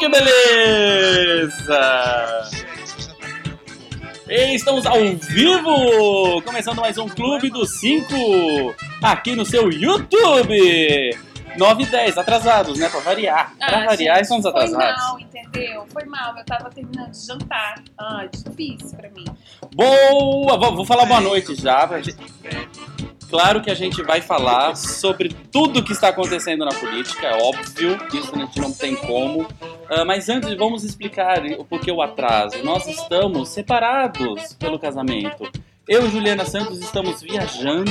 Que beleza! E estamos ao vivo! Começando mais um Clube dos 5 aqui no seu YouTube! 9 e 10, atrasados, né? Pra variar. Pra Ah, variar, gente, estamos Foi atrasados. mal, entendeu? Foi mal. Eu tava terminando de jantar. Ah, difícil pra mim. Boa! Vou, vou falar boa noite já. pra gente- Claro que a gente vai falar sobre tudo que está acontecendo na política, é óbvio, isso a gente não tem como. Ah, mas antes, vamos explicar o porquê o atraso. Nós estamos separados pelo casamento. Eu e Juliana Santos estamos viajando.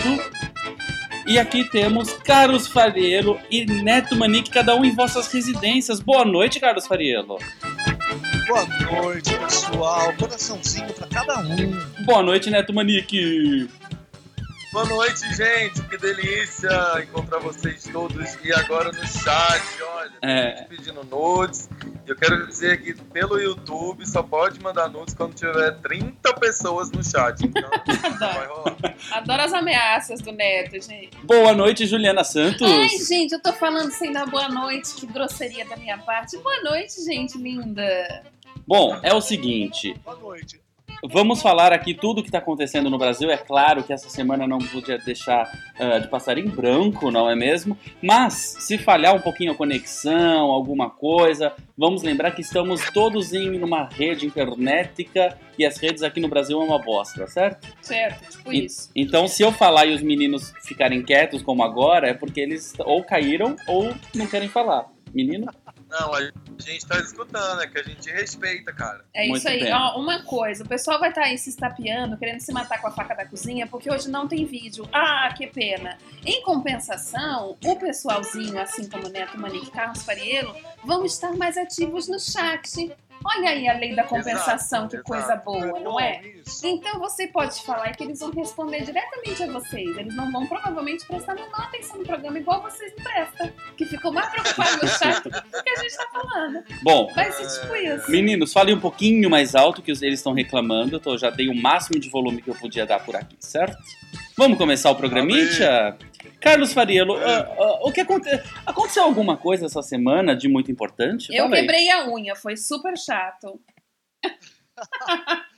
E aqui temos Carlos Fariello e Neto Manique, cada um em vossas residências. Boa noite, Carlos Fariello. Boa noite, pessoal. Coraçãozinho pra cada um. Boa noite, Neto Manique. Boa noite, gente. Que delícia encontrar vocês todos e agora no chat. Olha, É. pedindo nudes. Eu quero dizer que pelo YouTube só pode mandar nudes quando tiver 30 pessoas no chat. Então, vai rolar. Adoro as ameaças do Neto, gente. Boa noite, Juliana Santos. Ai, gente, eu tô falando sem dar boa noite. Que grosseria da minha parte. Boa noite, gente linda. Bom, é o seguinte, Boa noite. Vamos falar aqui tudo o que está acontecendo no Brasil. É claro que essa semana não podia deixar ah, de passar em branco, não é mesmo? Mas se falhar um pouquinho a conexão, alguma coisa, vamos lembrar que estamos todos em uma rede internetica e as redes aqui no Brasil é uma bosta, certo? Certo, tipo E- isso. Então, se eu falar e os meninos ficarem quietos como agora, é porque eles ou caíram ou não querem falar. Menino? Não, a gente tá escutando, é que a gente respeita, cara. É Muito isso aí. bem. Ó, uma coisa, o pessoal vai estar aí se estapeando, querendo se matar com a faca da cozinha, porque hoje não tem vídeo. Ah, que pena. Em compensação, o pessoalzinho, assim como o Neto Manique e Carlos Fariello, vão estar mais ativos no chat. Olha aí a lei da compensação, Exato, que exato. coisa boa, não é? Isso. Então você pode falar que eles vão responder diretamente a vocês. Eles não vão provavelmente prestar menor atenção no programa, igual vocês não prestam. Que ficam mais preocupados no chat do que a gente tá falando. Bom, Vai ser tipo isso. Meninos, falem um pouquinho mais alto que eles estão reclamando. Eu já dei o máximo de volume que eu podia dar por aqui, certo? Vamos começar o programinha? Carlos Fariello, ah, ah, o que aconte... aconteceu alguma coisa essa semana de muito importante? Eu Fala aí. quebrei a unha, foi super chato.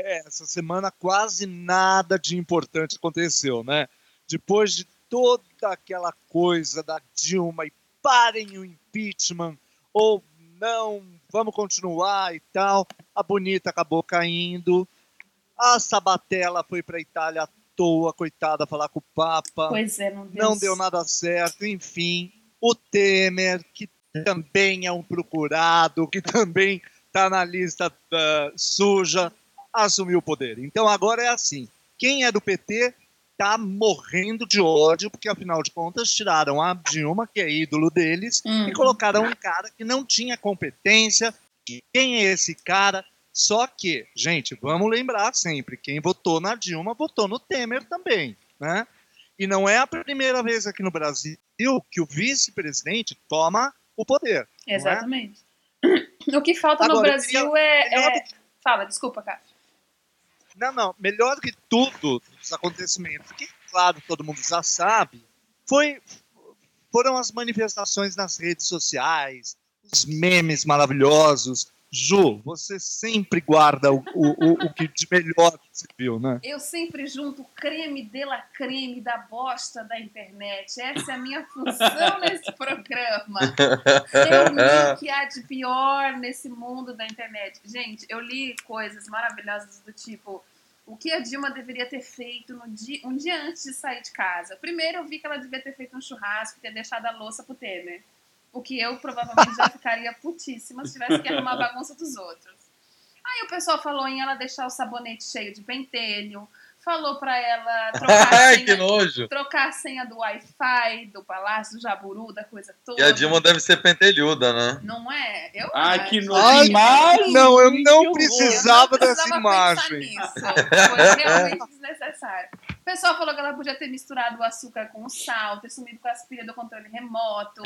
É, essa semana quase nada de importante aconteceu, né? Depois de toda aquela coisa da Dilma e parem o impeachment, ou não, vamos continuar e tal, a Bonita acabou caindo, a Sabatella foi pra Itália à toa, coitada, falar com o Papa. Pois é, não deu, não deu nada certo, enfim. O Temer, que também é um procurado, que também está na lista ah, suja, assumiu o poder. Então agora é assim: quem é do PT tá morrendo de ódio, porque afinal de contas tiraram a Dilma, que é ídolo deles, Hum. e colocaram um cara que não tinha competência. Quem é esse cara? Só que, gente, vamos lembrar sempre: quem votou na Dilma votou no Temer também, né? E não é a primeira vez aqui no Brasil que o vice-presidente toma o poder. Exatamente. O que falta no Agora, eu Brasil é, melhor é- Fala, desculpa, cara. Não, não. Melhor que tudo dos acontecimentos, que, claro, todo mundo já sabe, foi, foram as manifestações nas redes sociais, os memes maravilhosos. Ju, você sempre guarda o, o, o, o que de melhor que você viu, né? Eu sempre junto o creme de la creme da bosta da internet. Essa é a minha função nesse programa. Eu li o que há de pior nesse mundo da internet. Gente, eu li coisas maravilhosas do tipo o que a Dilma deveria ter feito no dia, um dia antes de sair de casa. Primeiro, eu vi que ela devia ter feito um churrasco e ter deixado a louça pro Temer. O que eu provavelmente já ficaria putíssima se tivesse que arrumar a bagunça dos outros. Aí o pessoal falou em ela deixar o sabonete cheio de pentelho, falou pra ela trocar a senha, nojo. trocar a senha do Wi-Fi, do Palácio do Jaburu, da coisa toda. E a Dilma deve ser pentelhuda, né? Não é? Eu Ai, acho. que Ai, nojo. imagem, não, eu não Eu não dessa precisava imagem. pensar nisso. Foi realmente desnecessário. O pessoal falou que ela podia ter misturado o açúcar com o sal, ter sumido com as pilhas do controle remoto,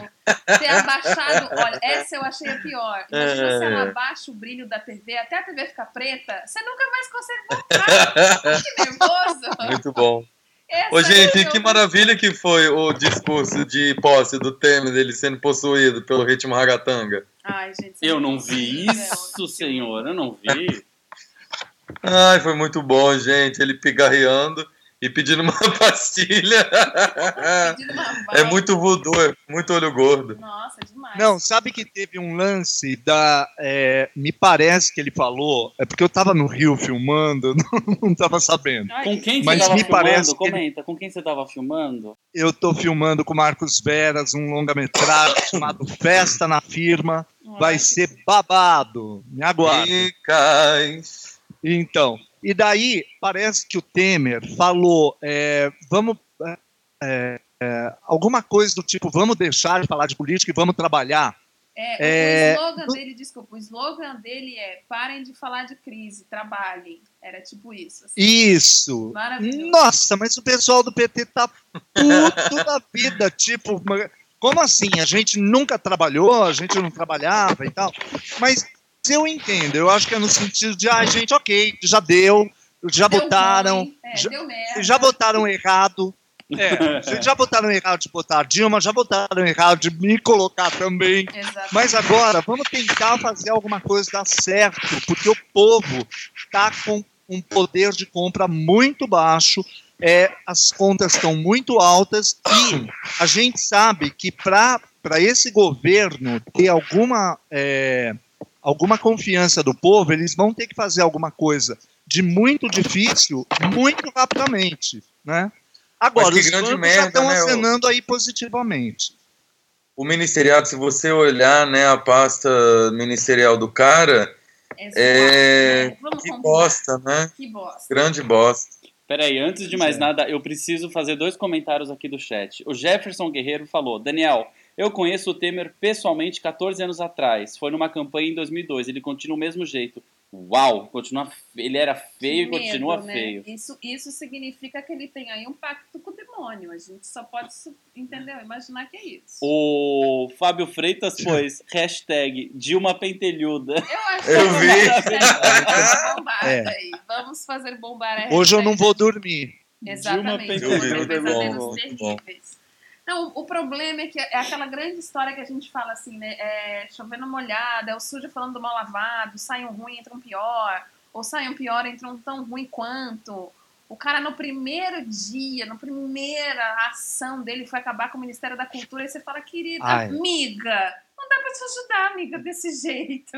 ter abaixado. Olha, essa eu achei a pior. Imagina É. se ela abaixa o brilho da TV, até a TV ficar preta, você nunca mais consegue voltar. que nervoso. Muito bom. Essa Ô, gente, eu- que maravilha que foi o discurso de posse do Temer, dele sendo possuído pelo ritmo ragatanga. Ai, gente, Eu não você vi não isso, senhor. Eu não vi. Ai, foi muito bom, gente. Ele pigarreando e pedindo uma pastilha. Pedindo uma É muito voodoo, é muito olho gordo. Nossa, demais. Não, sabe que teve um lance da. é, me parece que ele falou. É porque eu tava no Rio filmando, não, não tava sabendo. Ai, Com que- quem você Mas tava me filmando? Comenta, com quem você tava filmando? Eu tô filmando com o Marcos Veras um longa-metragem chamado Festa na Firma. Vai Ai, ser babado. Me aguarde. E. Então, e daí parece que o Temer falou, é, vamos é, é, alguma coisa do tipo, vamos deixar de falar de política e vamos trabalhar. É, É, o slogan do- dele, desculpa, o slogan dele é parem de falar de crise, trabalhem. Era tipo isso. assim. Isso. Maravilhoso. Nossa, mas o pessoal do PT tá puto da vida, tipo, como assim? A gente nunca trabalhou, a gente não trabalhava e tal. Mas eu entendo, eu acho que é no sentido de, ah, gente, ok, já deu, já Deu botaram, ruim, é, já- deu merda. já botaram errado. É, vocês já botaram errado de botar a Dilma, já botaram errado de me colocar também. Exato. Mas agora, vamos tentar fazer alguma coisa dar certo, porque o povo está com um poder de compra muito baixo, é, as contas estão muito altas e a gente sabe que para esse governo ter alguma, é, alguma confiança do povo, eles vão ter que fazer alguma coisa de muito difícil, muito rapidamente, né? Agora, os grande bancos merda, já estão né, acenando aí positivamente. O ministeriado, se você olhar né, a pasta ministerial do cara, É, é, né? Vamos que combinar. bosta, né? Que bosta. Grande bosta. Peraí, antes de mais nada, eu preciso fazer dois comentários aqui do chat. O Jefferson Guerreiro falou: Daniel, eu conheço o Temer pessoalmente 14 anos atrás. Foi numa campanha em 2002. Ele continua o mesmo jeito. Uau, continua, ele era feio e continua né? feio. Isso, isso significa que ele tem aí um pacto com o demônio. A gente só pode, entendeu? Imaginar que é isso. O Fábio Freitas pôs hashtag Dilma Pentelhuda. Eu acho Eu que vi. É. aí. Vamos fazer bombar a Hoje eu não vou dormir. Exatamente. Dilma Pentelhuda. bom, bom. Não, o problema é que é aquela grande história que a gente fala assim, né? É chovendo molhada, é o sujo falando do mal lavado, sai um ruim, entra um pior, ou sai um pior, entra um tão ruim quanto. O cara, no primeiro dia, na primeira ação dele, foi acabar com o Ministério da Cultura, e você fala, querida, Ai. amiga, não dá pra te ajudar, amiga, desse jeito.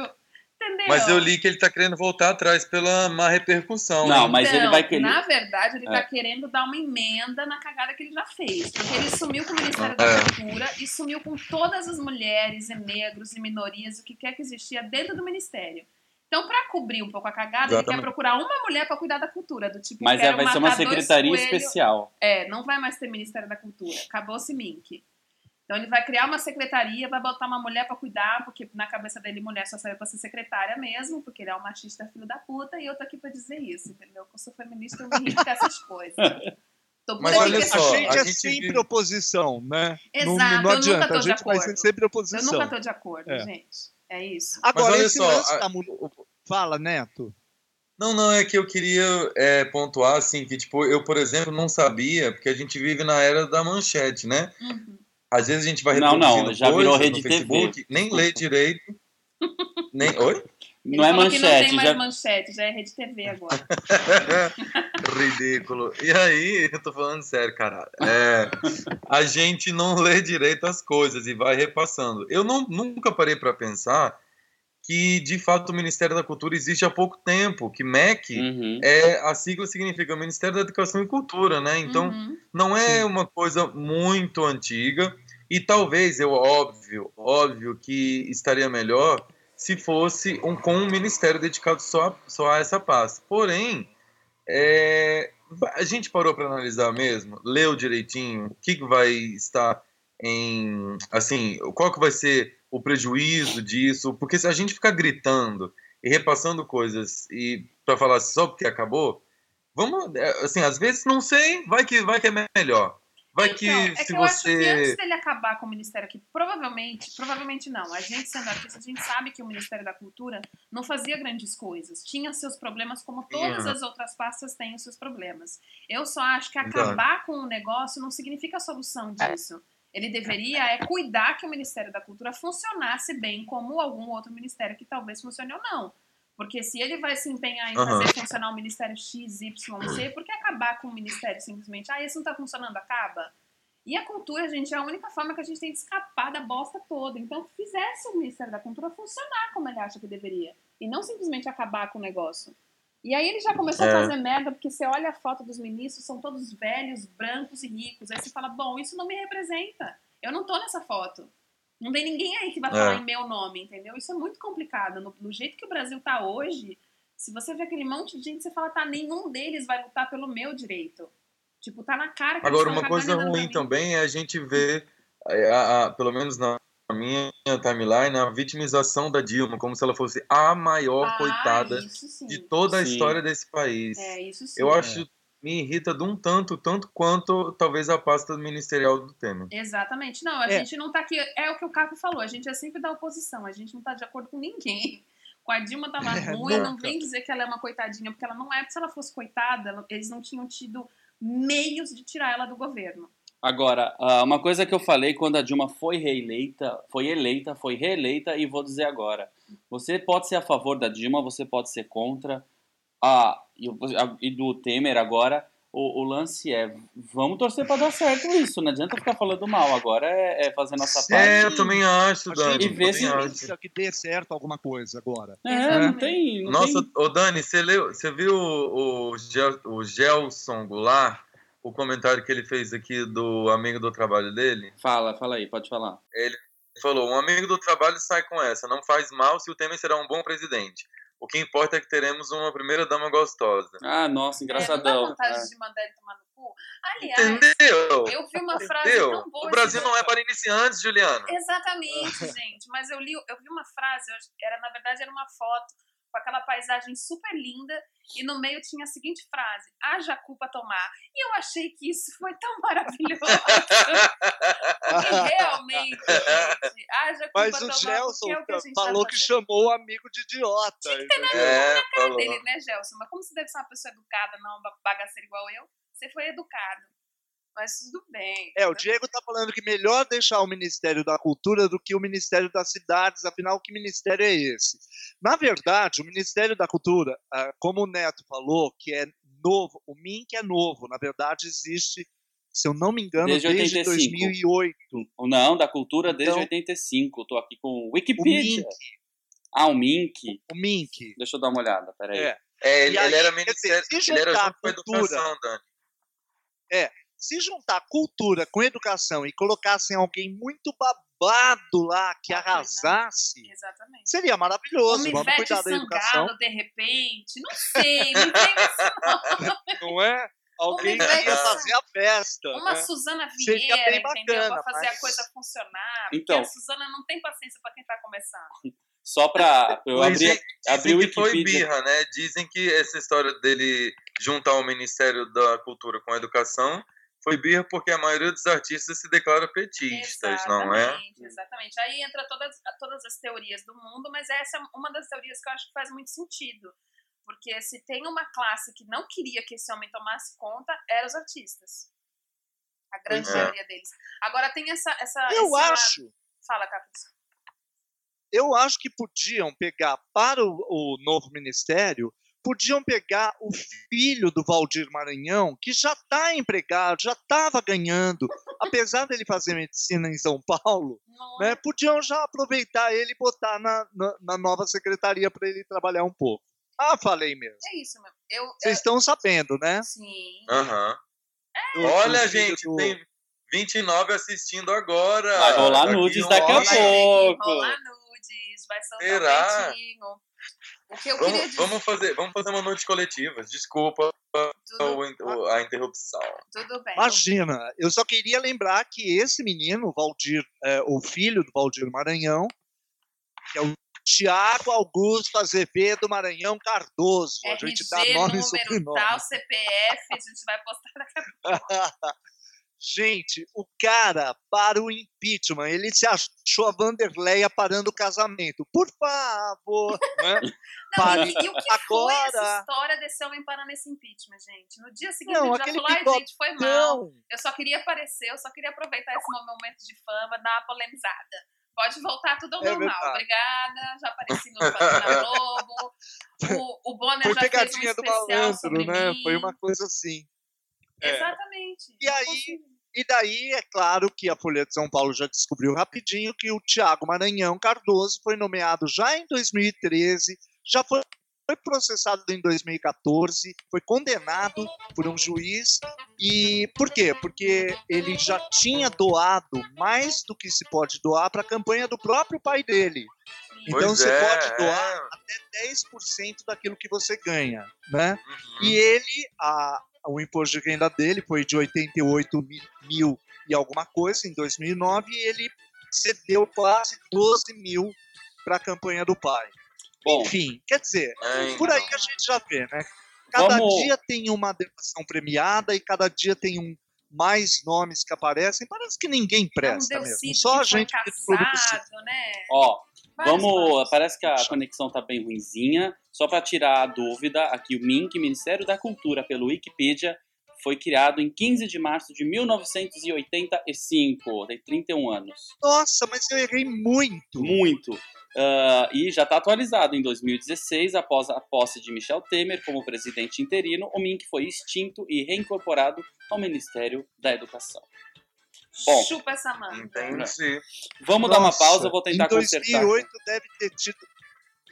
Entendeu? Mas eu li que ele tá querendo voltar atrás pela má repercussão. Não, hein? mas ele Então, vai querer. Na verdade, ele É. tá querendo dar uma emenda na cagada que ele já fez. Porque ele sumiu com o Ministério da É. Cultura e sumiu com todas as mulheres e negros e minorias, o que quer que existia dentro do Ministério. Então, pra cobrir um pouco a cagada, ele Exatamente. quer procurar uma mulher pra cuidar da cultura, do tipo, Mas é, vai ser uma secretaria especial. É, não vai mais ter Ministério da Cultura. Acabou-se Mink. Então ele vai criar uma secretaria, vai botar uma mulher pra cuidar, porque na cabeça dele mulher só serve pra ser secretária mesmo, porque ele é um machista filho da puta, e eu tô aqui pra dizer isso, entendeu? Que eu sou feminista, eu me irrito com essas coisas. Mas olha com A só, gente a é gente sempre vive- oposição, né? não, Exato, não eu nunca adianta, tô a de gente vai ser acordo. sempre Eu oposição. nunca tô de acordo, É. gente. É isso. Agora, Mas olha esse só, lance a- da mulher... Fala, Neto. Não, não, é que eu queria é, pontuar, assim, que, tipo, eu, por exemplo, não sabia, porque a gente vive na era da manchete, né? Uhum. Às vezes a gente vai Não, reproduzindo não, já virou rede no Facebook, nem lê direito, nem... Oi? Ele Não é que não manchete, tem mais já. manchete, já é rede TV agora. Ridículo. E aí, eu tô falando sério, caralho. É, a gente não lê direito as coisas e vai repassando. Eu não, nunca parei para pensar que, de fato, o Ministério da Cultura existe há pouco tempo, que MEC Uhum. é a sigla significa Ministério da Educação e Cultura, né? Então, Uhum. não é uma coisa muito antiga e talvez eu óbvio, óbvio que estaria melhor se fosse um com um ministério dedicado só só a essa pasta. Porém, é, a gente parou para analisar mesmo, leu direitinho, o que, que vai estar em, assim, qual que vai ser o prejuízo disso? Porque se a gente ficar gritando e repassando coisas e para falar só porque acabou, vamos, é, assim, às vezes não sei, vai que vai que é melhor. Vai que Então, é se que eu acho que você antes dele acabar com o Ministério aqui, provavelmente, provavelmente não. A gente sendo artista, a gente sabe que o Ministério da Cultura não fazia grandes coisas. Tinha seus problemas, como todas Tinha. as outras pastas têm os seus problemas. Eu só acho que acabar com o negócio não significa a solução disso. Ele deveria é cuidar que o Ministério da Cultura funcionasse bem como algum outro ministério que talvez funcione ou não. Porque se ele vai se empenhar em fazer funcionar o Ministério X, Y, Z, por que acabar com o Ministério simplesmente? Ah, esse não tá funcionando, acaba. E a cultura, gente, é a única forma que a gente tem de escapar da bosta toda. Então, fizesse o Ministério da Cultura funcionar como ele acha que deveria. E não simplesmente acabar com o negócio. E aí ele já começou É. a fazer merda, porque você olha a foto dos ministros, são todos velhos, brancos e ricos. Aí você fala, bom, isso não me representa. Eu não tô nessa foto. Não tem ninguém aí que vai É. falar em meu nome, entendeu? Isso é muito complicado. No, no jeito que o Brasil tá hoje, se você vê aquele monte de gente, você fala, tá, nenhum deles vai lutar pelo meu direito. Tipo, tá na cara que Agora, uma coisa ruim também é a gente ver, é, a- a- pelo menos na minha timeline, a vitimização da Dilma, como se ela fosse a maior Ah, coitada de toda a Sim. história desse país. É, isso sim. Eu acho, me irrita de um tanto, tanto quanto talvez a pasta ministerial do Temer. Exatamente. Não, a É. gente não tá aqui. É o que o Caco falou, a gente é sempre da oposição, a gente não tá de acordo com ninguém. Com a Dilma tava É, ruim, não vem dizer que ela é uma coitadinha, porque ela não é, porque se ela fosse coitada, ela- eles não tinham tido meios de tirar ela do governo. Agora, ah, uma coisa que eu falei quando a Dilma foi reeleita, foi eleita, foi reeleita, e vou dizer agora. Você pode ser a favor da Dilma, você pode ser contra. Ah, e, a- e do Temer agora, o, o lance é, vamos torcer pra dar certo isso, não adianta ficar falando mal, agora é, é fazer nossa É, parte. eu também acho, Dani. E ver se- acho. que dê certo alguma coisa agora. É, não Exatamente. tem... Não Nossa, tem... ô Dani, você, leu, você viu o, o, Gel- o Gelson Goulart, o comentário que ele fez aqui do amigo do trabalho dele? Fala, fala aí, pode falar. Ele falou: um amigo do trabalho sai com essa, não faz mal se o Temer será um bom presidente. O que importa é que teremos uma primeira dama gostosa. Ah, nossa, É, não engraçadão. dá vontade É. de mandar ele tomar no cu? Aliás, Entendeu? eu vi uma frase Entendeu? tão boa. O Brasil esse- não é para iniciantes, Juliana. Exatamente, gente. Mas eu li, eu vi uma frase, eu- era na verdade era uma foto com aquela paisagem super linda e no meio tinha a seguinte frase: haja cu pra tomar. E eu achei que isso foi tão maravilhoso. Porque realmente, gente, haja cu Mas pra o tomar, Gelson é o que a gente tá falou que fazendo. chamou o amigo de idiota. entendeu? É, falou. dele, né, Gelson? Mas como você deve ser uma pessoa educada, não uma bagaceira igual eu, você foi educado. Mas tudo bem. É, o? Diego tá falando que melhor deixar o Ministério da Cultura do que o Ministério das Cidades, afinal, que ministério é esse? Na verdade, o Ministério da Cultura, ah, como o Neto falou, que é novo, o MINC é novo, na verdade existe, se eu não me engano, Desde desde, 85. 2008. O Não, da cultura desde Então- 85. Tô aqui com o O Wikipedia. MINC, Ah, o Mink. o MINC. Deixa eu dar uma olhada, peraí. É. É, ele, aí, ele era ministério, dizer, ele era junto com a cultura- educação, Dani. Se juntar cultura com educação e colocassem alguém muito babado lá que Ah, não. arrasasse, Exatamente. seria maravilhoso. Uma Vamos cuidar da educação, de repente. Não sei, vem esse não é? Alguém que ia fazer a festa. Uma né? Suzana Seria Vieira, bem entendeu? bacana, Pra fazer a mas- coisa funcionar. Então. Porque a Suzana não tem paciência pra quem tá começando. Só pra. Eu Pois abri, dizem abri o que foi Wikipedia. birra, né? Dizem que essa história dele juntar o Ministério da Cultura com a Educação foi birra porque a maioria dos artistas se declara petistas, não é? Exatamente, exatamente. Aí entra todas, todas as teorias do mundo, mas essa é uma das teorias que eu acho que faz muito sentido. Porque se tem uma classe que não queria que esse homem tomasse conta, eram os artistas. A grande é. maioria deles. Agora tem essa. essa Eu acho, Fala, Capuz. eu acho que podiam pegar para o, o novo ministério, podiam pegar o filho do Valdir Maranhão, que já está empregado, já estava ganhando, apesar dele fazer medicina em São Paulo, né? é? Podiam já aproveitar ele e botar na, na, na nova secretaria para ele trabalhar um pouco. Ah, falei mesmo. É isso mesmo. Eu, Vocês estão sabendo, né? sim. O Olha, gente, do- tem 29 assistindo agora. Vai rolar nudes daqui a ano. Vai pouco. rolar nudes, vai soltar Será? o peitinho. O que eu queria Vamos, dizer. vamos, fazer, vamos fazer uma noite coletiva, desculpa. Tudo, o- a interrupção. tudo bem. Imagina, eu só queria lembrar que esse menino, o Valdir, é, o filho do Valdir Maranhão, que é o Tiago Augusto Azevedo Maranhão Cardoso. A gente dá RG, nome e número, sobrenome. tal, CPF, a gente vai postar daqui a pouco. Gente, o cara para o impeachment, ele se achou a Vanderleia parando o casamento. Por favor, né? Não, e, e o que foi essa Agora- história desse homem parando esse impeachment, gente? No dia seguinte Não, ele já falou, ai, gente, foi mal. Eu só queria aparecer, eu só queria aproveitar esse momento de fama, dar uma polemizada. Pode voltar tudo ao É normal. verdade. Obrigada, já apareci no na Globo. O, o Bonner Foi já fez um pegadinha do especial sobre né? mim. Foi uma coisa assim. É. Exatamente. E aí- consigo. E daí, é claro que a Folha de São Paulo já descobriu rapidinho que o Tiago Maranhão Cardoso foi nomeado já em 2013, já foi processado em 2014, foi condenado por um juiz. E por quê? Porque ele já tinha doado mais do que se pode doar para a campanha do próprio pai dele. Então Pois você é, pode doar até 10% daquilo que você ganha, né? Uhum. E ele, a, o imposto de renda dele foi de 88 mi- mil e alguma coisa em 2009 e ele cedeu quase 12 mil para a campanha do pai. Bom, Enfim, quer dizer, É, por aí então. a gente já vê, né? Cada Vamos- dia tem uma delação premiada e cada dia tem um mais nomes que aparecem. Parece que ninguém presta é um mesmo. Só a que gente que caçado, né? ó, Vamos. Parece que a conexão tá bem ruinzinha. Só para tirar a dúvida, aqui o MINC, Ministério da Cultura, pelo Wikipedia, foi criado em 15 de março de 1985. Tem 31 anos. Nossa, mas eu errei muito. Muito. Ah, e já está atualizado em 2016, após a posse de Michel Temer como presidente interino, o MINC foi extinto e reincorporado ao Ministério da Educação. Bom, Chupa essa manga. Entendi. vamos dar uma Nossa, pausa, eu vou tentar em consertar. 2008 deve ter tido.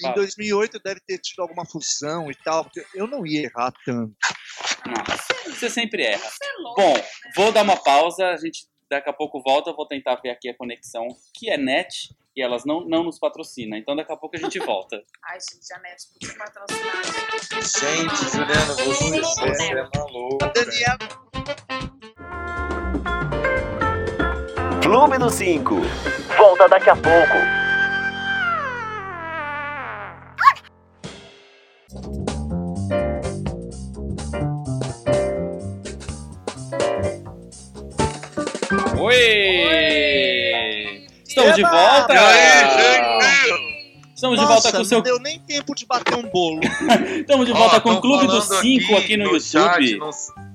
Em Fala. 2008 deve ter tido alguma fusão e tal. porque Eu não ia errar tanto. Não, você sempre erra. Você é louco. Bom, vou dar uma pausa, a gente daqui a pouco volta, eu vou tentar ver aqui a conexão, que é net, e elas não, não nos patrocinam, então daqui a pouco a gente volta. Ai, gente, a net podia patrocinar. Gente, Juliana, você, você é maluco. Daniela, Clube do 5. Volta daqui a pouco. Oi! Estamos de Eba! volta! E aí? Estamos de nossa, volta com o não seu. deu nem tempo de bater um bolo. Estamos de Ó, volta com o Clube dos falando 5 aqui no, YouTube. Chat, não,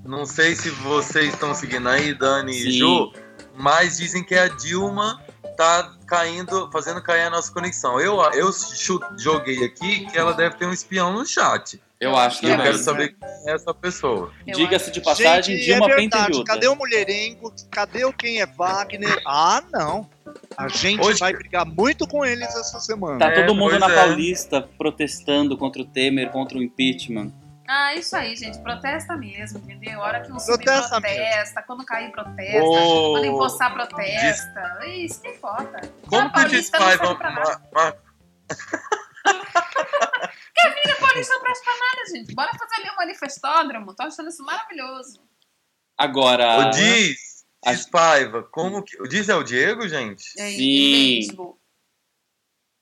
não sei se vocês estão seguindo aí, Dani Sim. e Ju, mas dizem que a Dilma tá caindo, fazendo cair a nossa conexão. Eu, eu joguei aqui que ela deve ter um espião no chat. Eu acho E eu quero saber quem é essa pessoa. Diga-se de passagem, Gente, Dilma é verdade. Pentelhuda. Cadê o mulherengo? Cadê o quem é Wagner? Ah, não. A gente Hoje- vai brigar muito com eles essa semana. Tá É, todo mundo pois na é. Paulista protestando contra o Temer, contra o impeachment. Ah, isso aí, gente. Protesta mesmo, entendeu? A hora que um Protesta subir protesta, quando cair protesta, Ô, quando empossar protesta. Isso que importa. Como a que pra nada. ma- ma- A Paulista não presta pra nada, gente. Bora fazer ali um manifestódromo. Tô achando isso maravilhoso. Agora. O Diz, a- Diz Paiva, como que... O Diz é o Diego, gente? É, Sim. beisebol.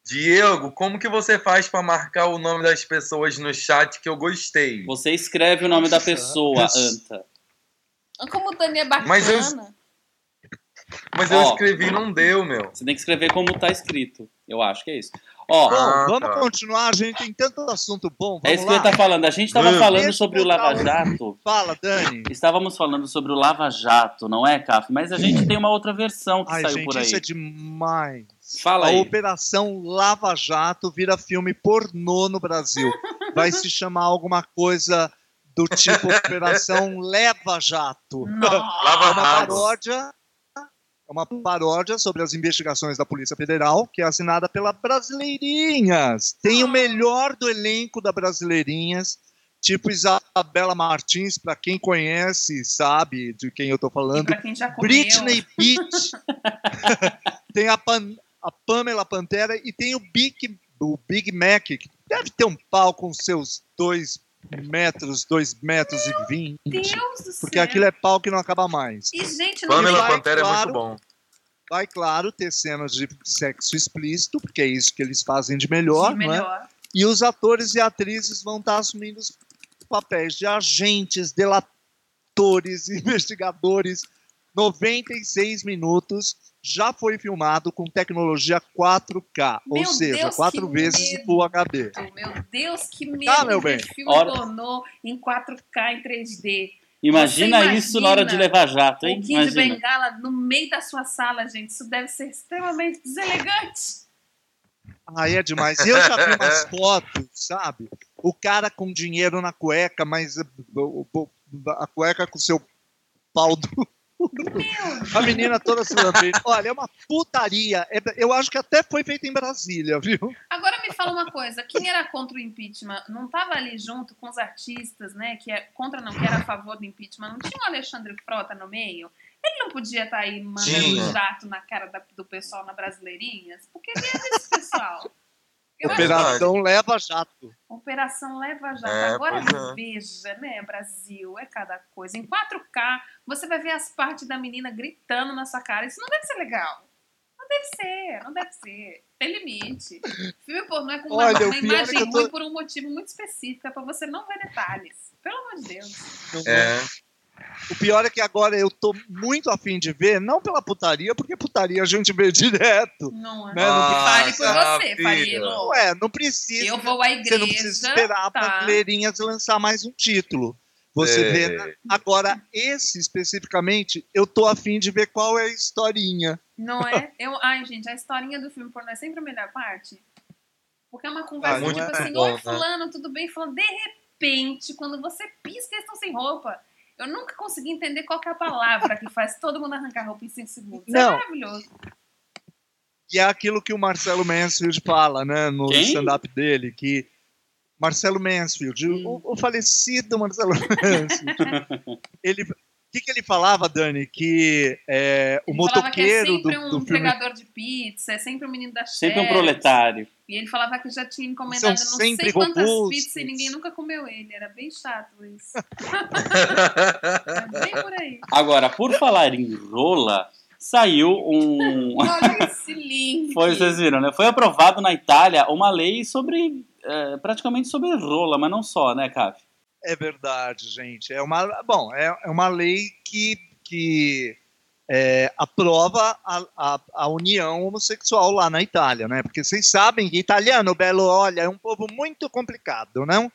Diego, como que você faz pra marcar o nome das pessoas no chat que eu gostei? Você escreve o nome da pessoa. Anta. Como o Dani é bacana. Mas eu- Mas eu Ó. escrevi e não deu, meu. Você tem que escrever como tá escrito. Eu acho que é isso. Ó, Bom, Ah, vamos tá. continuar, a gente tem tanto assunto bom. é isso que lá? estar falando. A gente tava Vamos. falando sobre o Lava Jato. Fala, Dani. Estávamos falando sobre o Lava Jato, não é, Caf? Mas a gente tem uma outra versão que Ai, saiu gente, por aí. isso é demais. Fala a aí. Operação Lava Jato vira filme pornô no Brasil. Vai se chamar alguma coisa do tipo Operação Leva Jato. É Lava uma paródia. É uma paródia sobre as investigações da Polícia Federal, que é assinada pela Brasileirinhas. Tem o melhor do elenco da Brasileirinhas, tipo Isabela Martins, para quem conhece, sabe de quem eu tô E falando. pra quem já comeu. Britney Beach. tem a, Pan- a Pamela Pantera e tem o Big, o Big Mac, que deve ter um pau com seus dois metros, 2 metros e 20. Deus do céu. Porque aquilo é pau que não acaba mais. E, gente, não Pamela vai, Pantera é claro. muito bom. Vai, claro, ter cenas de sexo explícito, porque é isso que eles fazem de melhor, de não é? melhor. E os atores e atrizes vão estar assumindo os papéis de agentes, delatores, investigadores. 96 minutos. Já foi filmado com tecnologia 4K, ou Meu seja, Deus, quatro vezes medo. Full HD. Meu Deus, que medo Tá, meu de bem. filme Ora- em 4K em 3D. Imagina, Você isso na hora de imagina levar jato, O hein? Kid Imagina. Bengala no meio da sua sala, gente. Isso deve ser extremamente deselegante. Aí é demais. E eu já vi umas fotos, sabe? O cara com dinheiro na cueca, mas o- o- a cueca com o seu pau duro. A menina toda se lambendo. Olha, é uma putaria. É- Eu acho que até foi feito em Brasília, viu? Agora me fala uma coisa, quem era contra o impeachment não estava ali junto com os artistas, né? Que é contra não, que era a favor do impeachment. Não tinha o Alexandre Frota no meio? Ele não podia estar aí mandando um jato na cara da- do pessoal na Brasileirinhas? Porque ele é desse pessoal. Operação Leva Jato. Operação Leva Jato. É, Agora é. veja, né, Brasil, é cada coisa. Em 4K, você vai ver as partes da menina gritando na sua cara. Isso não deve ser legal. Não deve ser, não deve ser. Tem limite. Filme pornô é com uma, Olha, uma é imagem tô- ruim por um motivo muito específico. É pra você não ver detalhes. Pelo amor de Deus. É. O pior é que agora eu tô muito afim de ver, não pela putaria, porque putaria a gente vê direto. Não é? Né, não Fale por Nossa, você. Farilo. Ué, não precisa. Eu vou à Você igreja. não precisa esperar tá. para Leirinhas lançar mais um título. Você É. vê. Agora, esse especificamente, eu tô afim de ver qual é a historinha. Não é? Eu, ai, gente, a historinha do filme pornô é sempre a melhor parte. Porque é uma conversa Ah, não tipo é assim, bom, oi né? fulano, tudo bem? Falando, de repente, quando você pisca, eles estão sem roupa. Eu nunca consegui entender qual que é a palavra que faz todo mundo arrancar roupa em 5 segundos. Não. É maravilhoso. E é aquilo que o Marcelo Mansfield fala, né, no stand-up dele, que Marcelo Mansfield, Hum. o, o falecido Marcelo Mansfield, ele, o que, que ele falava, Dani? Que é, o Ele falava que é motoqueiro do, sempre um do filme entregador de pizza, é sempre um menino da Sempre um proletário. E ele falava que já tinha encomendado São não sei quantas robustos. pizzas e ninguém nunca comeu ele. Era bem chato isso. É bem por aí. Agora, por falar em rola, saiu um. Olha esse link. Foi, vocês viram, né? Foi aprovado na Itália uma lei sobre. eh, praticamente sobre rola, mas não só, né, Caf? É verdade, gente. É uma, bom, é, é uma lei que, que é, aprova a, a, a união homossexual lá na Itália, né? Porque vocês sabem que italiano, belo, olha, é um povo muito complicado, não?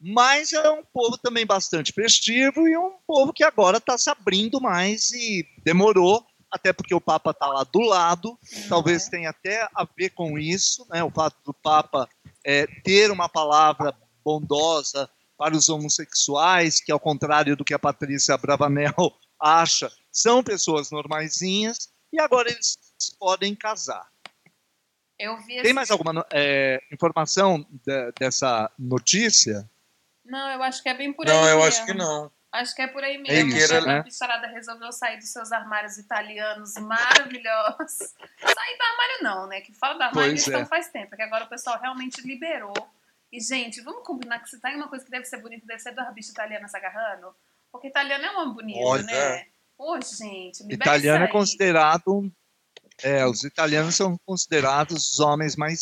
Mas é um povo também bastante festivo e um povo que agora está se abrindo mais e demorou, até porque o Papa está lá do lado. Talvez tenha até a ver com isso, né? O fato do Papa é, ter uma palavra bondosa para os homossexuais, que ao contrário do que a Patrícia Bravanel acha, são pessoas normaisinhas, e agora eles podem casar. Eu vi Tem esse- mais alguma é, informação de- dessa notícia? Não, eu acho que é bem por aí Não, eu mesmo. acho que não. Acho que é por aí É mesmo. isso, que né? A bicharada resolveu sair dos seus armários italianos maravilhosos. Sair do armário não, né? Que fala do armário Pois eles estão é. faz tempo. Que agora o pessoal realmente liberou. E, gente, vamos combinar que se tá em uma coisa que deve ser bonita, deve ser duas bichas italianas se agarrando. Porque italiano é uma bonita, Olha. né? Ô, gente, libera Italiano é considerado. É, os italianos são considerados os homens mais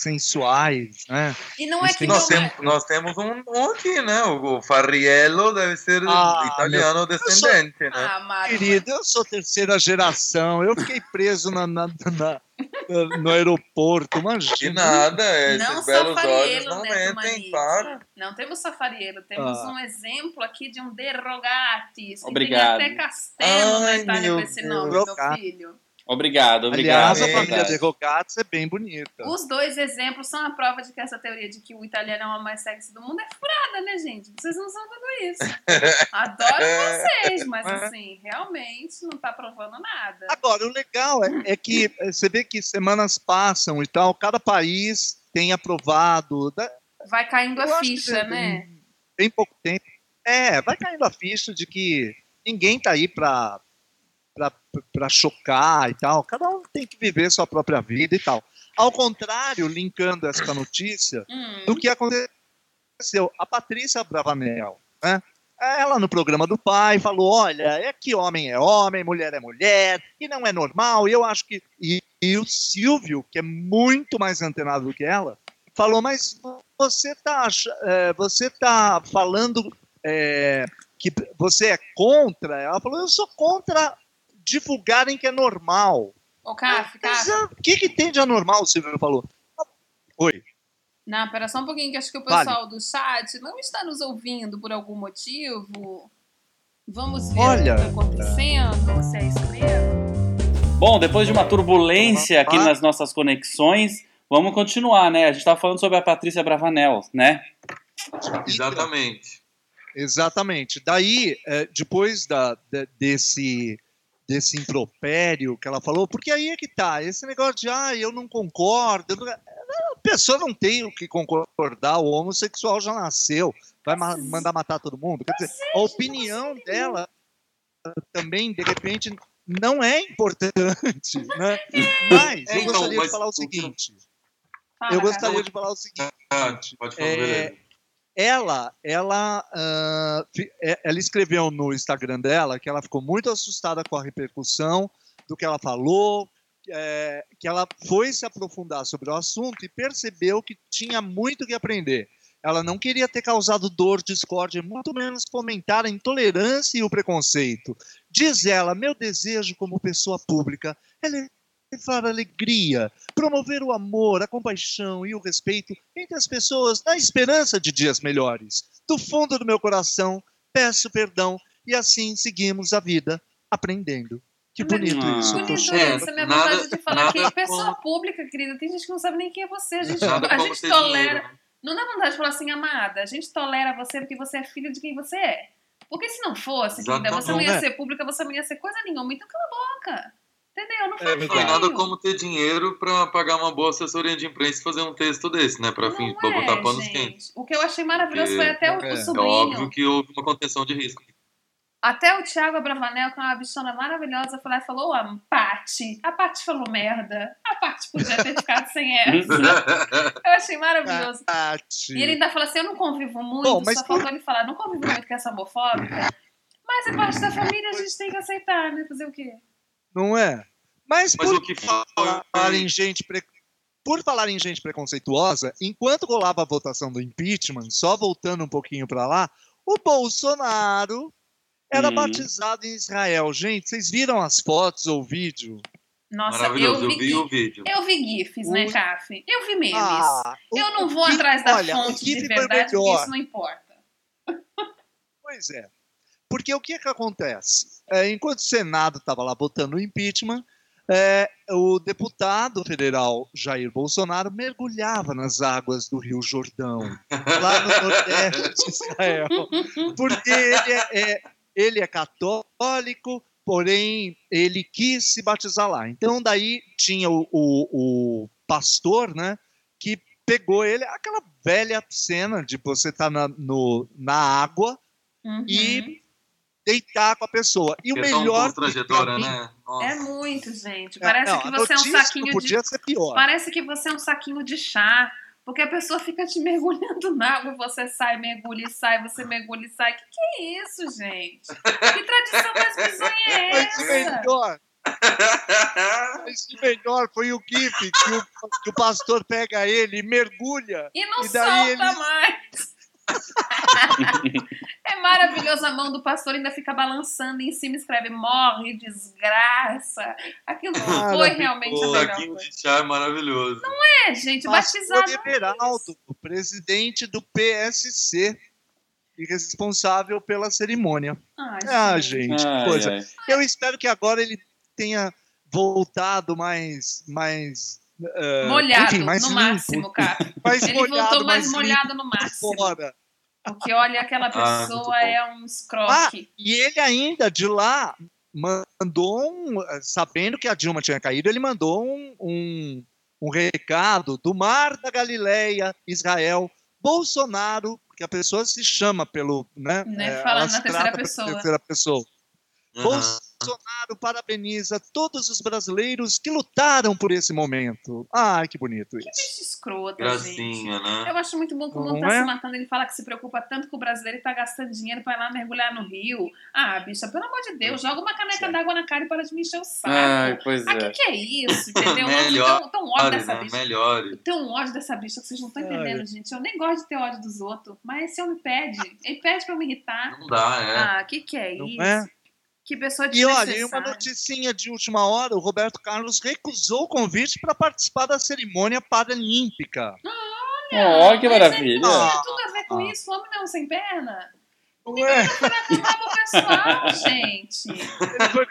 sensuais, né? E não é que Nós, não tem, nós temos um, um aqui, né? O, o Farriello deve ser Ah, italiano descendente, né? Ah, Querido, eu sou terceira geração. Eu fiquei preso na, na- na- no aeroporto. De Imagina. nada, Não esses só belos olhos não né, mentem, para. Não temos só Fariello, temos Ah. um exemplo aqui de um Derogatis. que Obrigado. Tem até castelo na Ai, Itália meu com esse Deus. nome, meu Derogati. filho. Obrigado, obrigado. Aliás, a é família de Rogatz é bem bonita. Os dois exemplos são a prova de que essa teoria de que o italiano é o mais sexy do mundo é furada, né, gente? Vocês não são tudo isso. Adoro vocês, mas assim, realmente não tá provando nada. Agora, o legal é, é que você vê que semanas passam e tal, cada país tem aprovado. da- Vai caindo eu a ficha, tem- né? Bem pouco tempo. É, vai caindo a ficha de que ninguém tá aí para para chocar e tal. Cada um tem que viver sua própria vida e tal. Ao contrário, linkando essa notícia, Hum, do que aconteceu? A Patrícia Bravanel, né? Ela no programa do pai falou: olha, é que homem é homem, mulher é mulher, e não é normal. E eu acho que. E, e o Silvio, que é muito mais antenado do que ela, falou: mas você está é, você tá falando é, que você é contra? Ela falou: eu sou contra divulgarem que é normal. Ô, ah, O que, que tem de anormal, o Silvio falou? Oi. Não, pera só um pouquinho, que acho que o Vale. pessoal do chat não está nos ouvindo por algum motivo. Vamos ver Olha. o que está acontecendo, se é isso mesmo. Bom, depois de uma turbulência aqui Ah. nas nossas conexões, vamos continuar, né? A gente estava falando sobre a Patrícia Bravanel, né? Exatamente. Exatamente. Daí, é, depois da, de- desse, desse impropério que ela falou, porque aí é que tá, esse negócio de, ah, eu não concordo. eu não- A pessoa não tem o que concordar, o homossexual já nasceu, vai ma- mandar matar todo mundo. Quer dizer, a opinião dela também, de repente, não é importante, né? Mas eu gostaria de falar o seguinte, eu Caf. gostaria de falar o seguinte, Ah, pode falar, É. ela, ela, é- ela escreveu no Instagram dela que ela ficou muito assustada com a repercussão do que ela falou, é, que ela foi se aprofundar sobre o assunto e percebeu que tinha muito que aprender. Ela não queria ter causado dor, discórdia, muito menos fomentar a intolerância e o preconceito. Diz ela: meu desejo como pessoa pública é levar alegria, promover o amor, a compaixão e o respeito entre as pessoas na esperança de dias melhores. Do fundo do meu coração, peço perdão e assim seguimos a vida aprendendo. Que bonito Ah. isso. Bonito isso, é minha nada- vontade de falar que é pessoa como- pública, querida. Tem gente que não sabe nem quem é você. A gente, a gente tolera. dinheiro. Não dá vontade de falar assim, amada. A gente tolera você porque você é filha de quem você é. Porque se não fosse, querida, você não ia Exatamente. ser pública, você não ia ser coisa nenhuma. Então cala a boca. Entendeu? Não É. Não é nada feio. como ter dinheiro pra pagar uma boa assessoria de imprensa e fazer um texto desse, né? Pra, fim, pra botar é, panos gente. quentes. O que eu achei maravilhoso Porque foi até o, o é- é É sobrinho. óbvio que houve uma contenção de risco. Até o Thiago Abravanel, que é uma bichona maravilhosa, foi lá e falou: a Paty. A Paty falou merda. A Paty podia ter ficado sem essa. Eu achei maravilhoso. E ele ainda fala assim: eu não convivo muito, Bom, mas só faltou ele falar, não convivo muito com essa homofóbica. Mas é parte da família, a gente tem que aceitar, né? Fazer o quê? Não é? Mas, Mas por o que foi. falar em gente pre- por falar em gente preconceituosa, enquanto rolava a votação do impeachment, só voltando um pouquinho para lá, o Bolsonaro era Hum. batizado em Israel. Gente, vocês viram as fotos ou o vídeo? Nossa, Maravilhoso, eu eu vi, vi o vídeo. Eu vi GIFs, né, O- Caf? Eu vi memes. Ah, eu não vou GIF- atrás da olha, fonte de verdade, porque isso não importa. Pois é. Porque o que, que acontece? É, enquanto o Senado estava lá votando o impeachment, é, o deputado federal Jair Bolsonaro mergulhava nas águas do Rio Jordão, lá no nordeste de Israel. Porque ele é, é- ele é católico, porém ele quis se batizar lá. Então daí tinha o, o- o pastor, né, que pegou ele, aquela velha cena de você estar na, no- na água Uhum. e deitar com a pessoa. E o é tão melhor constrangedora, mim- né? Nossa. É muito, gente. É, Parece não, que você é um saquinho não de. podia ser pior. Parece que você é um saquinho de chá. Porque a pessoa fica te mergulhando na água, você sai, mergulha e sai, você mergulha e sai. Que que é isso, gente? Que tradição mais bizonha é Mas essa? melhor, mas o melhor foi o GIF que o, que o pastor pega ele e mergulha. E não E daí solta ele- mais. é maravilhoso. A mão do pastor ainda fica balançando e em cima escreve morre, desgraça. Aquilo foi Maravilhoso. realmente a O melhor saquinho coisa. de chá é maravilhoso. É, gente, o Pastor batizado. Everaldo, o presidente do PSC e responsável pela cerimônia. Ai, Ah, gente. Ai, coisa. ai. Eu espero que agora ele tenha voltado mais mais eh, Molhado, enfim, mais no limpo, máximo, cara. mais Ele molhado, voltou mais, limpo molhado no máximo. fora. Porque olha, aquela Ah, pessoa bom. é um escroque. E ele ainda de lá mandou um, sabendo que a Dilma tinha caído, ele mandou um, um, um recado do Mar da Galileia, Israel, Bolsonaro, porque a pessoa se chama pelo, né? Né, eh, fala ela na terceira pessoa. terceira pessoa. Aham. Bolsonaro parabeniza todos os brasileiros que lutaram por esse momento. Ai, que bonito Que isso. bicho escrota, gente. Gracinha, né? Eu acho muito bom que o mundo tá é? se matando. Ele fala que se preocupa tanto com o brasileiro e tá gastando dinheiro pra ir lá mergulhar no rio. Ah, bicha, pelo amor de Deus, joga uma caneca d'água na cara e para de me encher o saco. Ai, pois Ah, que é. que é isso, entendeu? Melhor, tão, tão ódio dessa né? bicha. Melhore. Tem um ódio dessa bicha que vocês não estão Ai. entendendo, gente. Eu nem gosto de ter ódio dos outros, mas esse homem pede. Ele pede pra eu me irritar. Não dá, é. Ah, que que é Não isso? é? Que pessoa E olha, e uma noticinha de última hora: o Roberto Carlos recusou o convite para participar da cerimônia paralímpica. Ó, que Mas maravilha. Ele tem Ah. tudo a ver com Ah. isso. O homem não sem perna. Ué, pessoal, gente.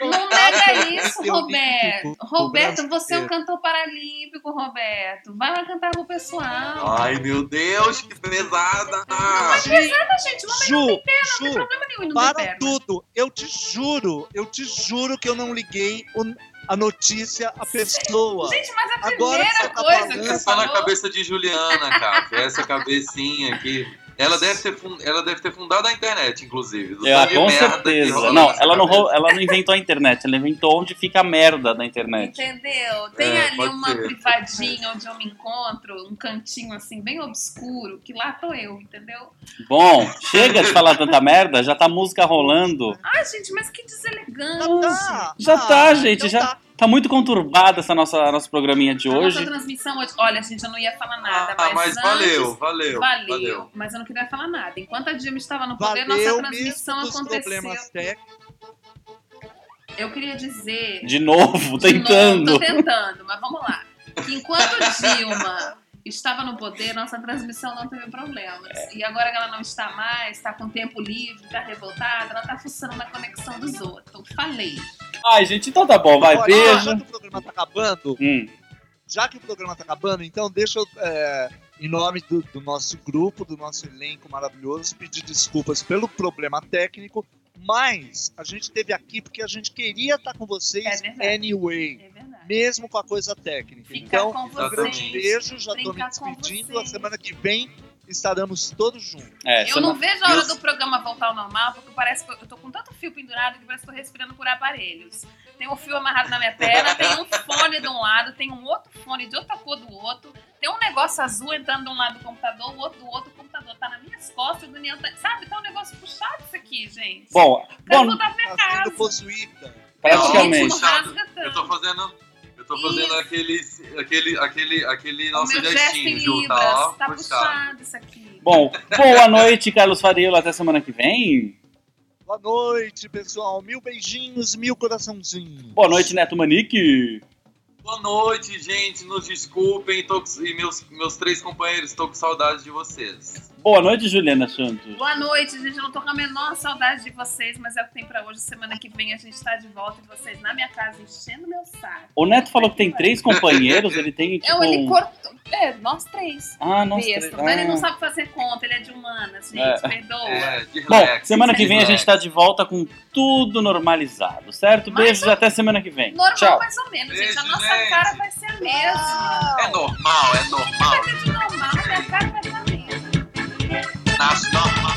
Não nega isso, Roberto. Roberto, você é um Brasileiro. cantor paralímpico, Roberto. Vai lá cantar pro pessoal. Ai, meu Deus, que pesada! Gente, o homem Ju, não tem Ju, problema nenhum não para perna. tudo. Eu te juro, eu te juro que eu não liguei o- a notícia à pessoa. Gente, mas a Agora primeira você tá coisa falando, que É você só na falou... cabeça de Juliana, cara. Essa cabecinha aqui. Ela deve ter, fun- ela deve ter fundado a internet, inclusive. do É, com certeza. Não, ela não, cabeça. ela não inventou a internet, ela inventou onde fica a merda da internet. Entendeu? Tem É, ali uma ser. privadinha onde eu me encontro, um cantinho assim, bem obscuro, que lá tô eu, entendeu? Bom, chega de falar tanta merda, já tá a música rolando. Ai, gente, mas que Já deselegante. tá, Já tá, gente, então já- tá. Tá muito conturbada essa nossa nosso programinha de A hoje. nossa transmissão hoje. Olha, gente, eu não ia falar nada, Ah, mas, mas antes, valeu, valeu, Valeu, valeu. mas eu não queria falar nada. Enquanto a Dilma estava no poder, nossa Valeu transmissão mesmo dos aconteceu. Eu queria dizer. De novo, de novo, tentando. tô tentando, mas vamos lá. Que enquanto Dilma estava no poder, nossa transmissão não teve problemas. E agora que ela não está mais, está com tempo livre, está revoltada, ela está fuçando na conexão dos outros. Falei. Ai, gente, então tá bom, vai, Olha, beijo. Já que o programa tá acabando, Hum, já que o programa tá acabando, então deixa eu, é, em nome do, do nosso grupo, do nosso elenco maravilhoso, pedir desculpas pelo problema técnico, mas a gente esteve aqui porque a gente queria estar com vocês É anyway, É verdade. mesmo com a coisa técnica. Ficar então, com um grande beijo, já tô me despedindo. A semana que vem estaremos todos juntos. é, Eu semana- não vejo a hora do programa voltar ao normal, porque parece que eu tô com tanto fio pendurado que parece que eu tô respirando por aparelhos. Tem um fio amarrado na minha perna, tem um fone de um lado, tem um outro fone de outra cor do outro, tem um negócio azul entrando de um lado do computador, o outro do outro, o computador tá nas minhas costas, o Daniel tá. Sabe, tá um negócio puxado isso aqui, gente. Bom, Quero bom, voltar pra minha Tá casa. possuída. praticamente. Rasga Eu tô fazendo. Tô fazendo Isso. aquele, aquele, aquele, aquele O nosso meu em gestinho, Ju, tá? tá puxado. puxado isso aqui. Bom, boa noite, Carlos Fariola. Até semana que vem. Boa noite, pessoal. Mil beijinhos, mil coraçãozinhos. Boa noite, Neto Manique. Boa noite, gente. Nos desculpem. Tô, com- e meus, meus três companheiros, tô com saudade de vocês. Boa noite, Juliana Santos. Boa noite, gente. Eu não tô com a menor saudade de vocês, mas é o que tem pra hoje. Semana que vem a gente tá de volta e vocês na minha casa enchendo meu saco. O Neto falou que tem três companheiros, ele tem tipo. É, ele um- cortou. É, nós três. Ah. Besta. três- Mas ele não ah. sabe fazer conta, ele é de humanas, gente. É. Perdoa. É, de Bom, semana que vem a gente tá de volta com tudo normalizado, certo? Mas Beijos até semana que vem. Normal, Tchau. mais ou menos, gente. A Beijo, nossa gente. cara vai ser a mesma. É normal, é normal. De normal, minha cara vai ser a mesma. Nasce normal.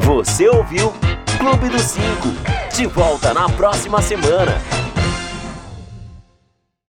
Você ouviu Clube dos Cinco. De volta na próxima semana.